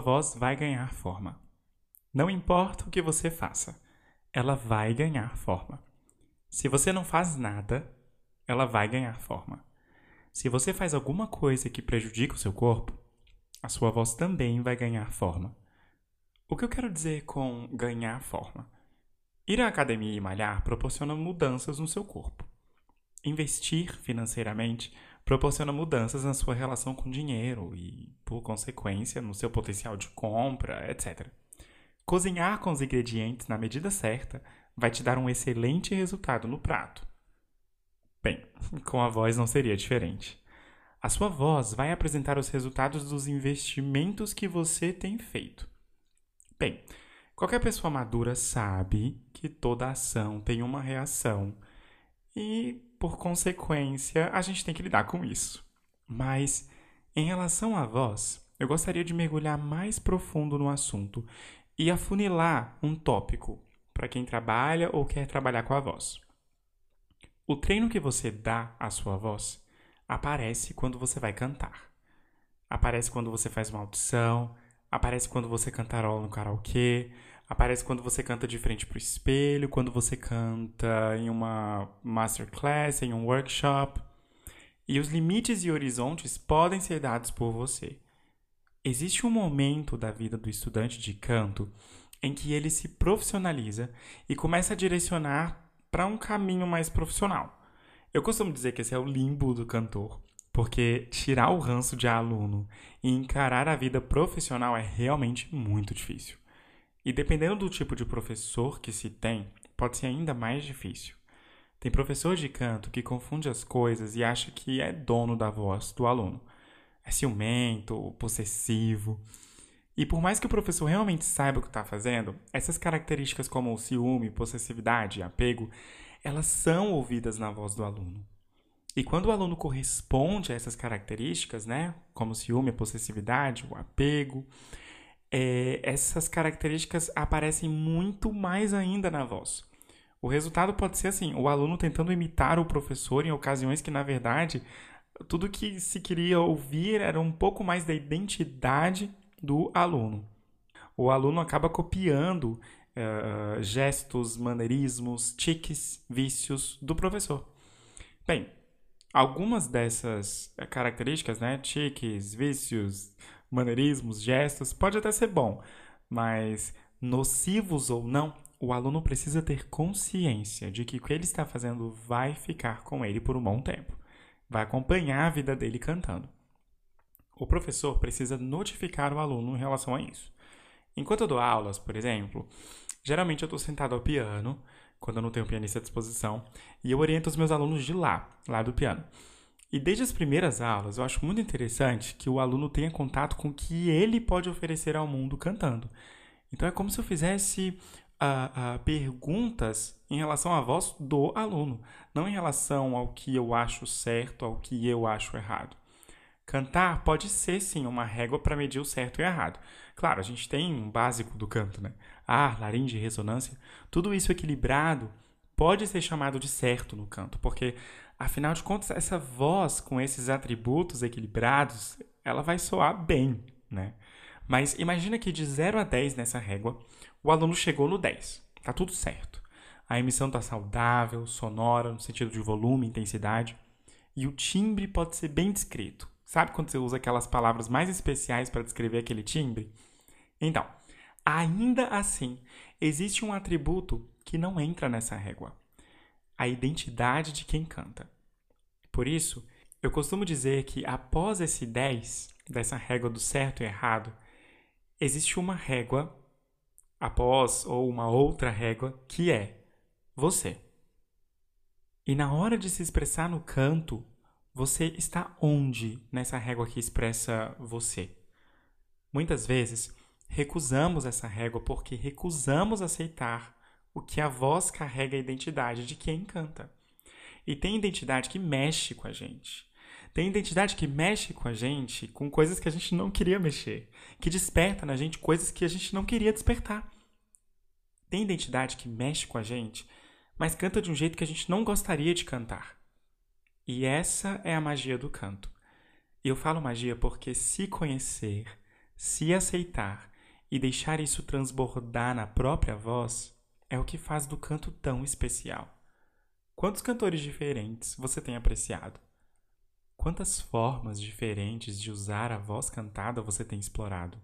voz vai ganhar forma. Não importa o que você faça, ela vai ganhar forma. Se você não faz nada, ela vai ganhar forma. Se você faz alguma coisa que prejudica o seu corpo, a sua voz também vai ganhar forma. O que eu quero dizer com ganhar forma? Ir à academia e malhar proporciona mudanças no seu corpo. Investir financeiramente proporciona mudanças na sua relação com dinheiro e, por consequência, no seu potencial de compra, etc. Cozinhar com os ingredientes na medida certa vai te dar um excelente resultado no prato. Bem, com a voz não seria diferente. A sua voz vai apresentar os resultados dos investimentos que você tem feito. Bem, qualquer pessoa madura sabe que toda ação tem uma reação e, por consequência, a gente tem que lidar com isso. Mas, em relação à voz, eu gostaria de mergulhar mais profundo no assunto e afunilar um tópico para quem trabalha ou quer trabalhar com a voz. O treino que você dá à sua voz aparece quando você vai cantar. Aparece quando você faz uma audição, aparece quando você cantarola no karaokê, aparece quando você canta de frente para o espelho, quando você canta em uma masterclass, em um workshop. E os limites e horizontes podem ser dados por você. Existe um momento da vida do estudante de canto em que ele se profissionaliza e começa a direcionar para um caminho mais profissional. Eu costumo dizer que esse é o limbo do cantor, porque tirar o ranço de aluno e encarar a vida profissional é realmente muito difícil. E dependendo do tipo de professor que se tem, pode ser ainda mais difícil. Tem professor de canto que confunde as coisas e acha que é dono da voz do aluno é ciumento, possessivo. E por mais que o professor realmente saiba o que está fazendo, essas características como o ciúme, possessividade e apego, elas são ouvidas na voz do aluno. E quando o aluno corresponde a essas características, né, como ciúme, possessividade, o apego, é, essas características aparecem muito mais ainda na voz. O resultado pode ser assim: o aluno tentando imitar o professor em ocasiões que, na verdade, tudo que se queria ouvir era um pouco mais da identidade do aluno. O aluno acaba copiando uh, gestos, maneirismos, tiques, vícios do professor. Bem, algumas dessas características, né, tiques, vícios, maneirismos, gestos, pode até ser bom, mas nocivos ou não, o aluno precisa ter consciência de que o que ele está fazendo vai ficar com ele por um bom tempo vai acompanhar a vida dele cantando. O professor precisa notificar o aluno em relação a isso. Enquanto eu dou aulas, por exemplo, geralmente eu estou sentado ao piano, quando eu não tenho pianista à disposição, e eu oriento os meus alunos de lá, lá do piano. E desde as primeiras aulas, eu acho muito interessante que o aluno tenha contato com o que ele pode oferecer ao mundo cantando. Então é como se eu fizesse uh, uh, perguntas em relação à voz do aluno, não em relação ao que eu acho certo, ao que eu acho errado. Cantar pode ser sim uma régua para medir o certo e o errado. Claro, a gente tem um básico do canto, né? Ar, laringe, ressonância, tudo isso equilibrado pode ser chamado de certo no canto, porque afinal de contas essa voz com esses atributos equilibrados, ela vai soar bem, né? Mas imagina que de 0 a 10 nessa régua, o aluno chegou no 10. Tá tudo certo. A emissão está saudável, sonora, no sentido de volume, intensidade. E o timbre pode ser bem descrito. Sabe quando você usa aquelas palavras mais especiais para descrever aquele timbre? Então, ainda assim, existe um atributo que não entra nessa régua: a identidade de quem canta. Por isso, eu costumo dizer que após esse 10, dessa régua do certo e errado, existe uma régua após ou uma outra régua que é você. E na hora de se expressar no canto, você está onde nessa régua que expressa você? Muitas vezes recusamos essa régua porque recusamos aceitar o que a voz carrega a identidade de quem canta. E tem identidade que mexe com a gente. Tem identidade que mexe com a gente com coisas que a gente não queria mexer, que desperta na gente coisas que a gente não queria despertar. Tem identidade que mexe com a gente, mas canta de um jeito que a gente não gostaria de cantar. E essa é a magia do canto. Eu falo magia porque se conhecer, Se aceitar e deixar isso transbordar na própria voz é o que faz do canto tão especial. Quantos cantores diferentes você tem apreciado? Quantas formas diferentes de usar a voz cantada você tem explorado?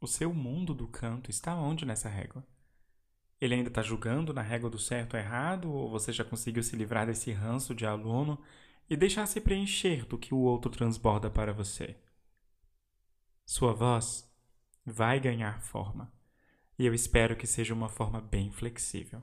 O seu mundo do canto está onde nessa régua? Ele ainda está julgando na régua do certo ou errado, ou você já conseguiu se livrar desse ranço de aluno e deixar se preencher do que o outro transborda para você? Sua voz vai ganhar forma, e eu espero que seja uma forma bem flexível.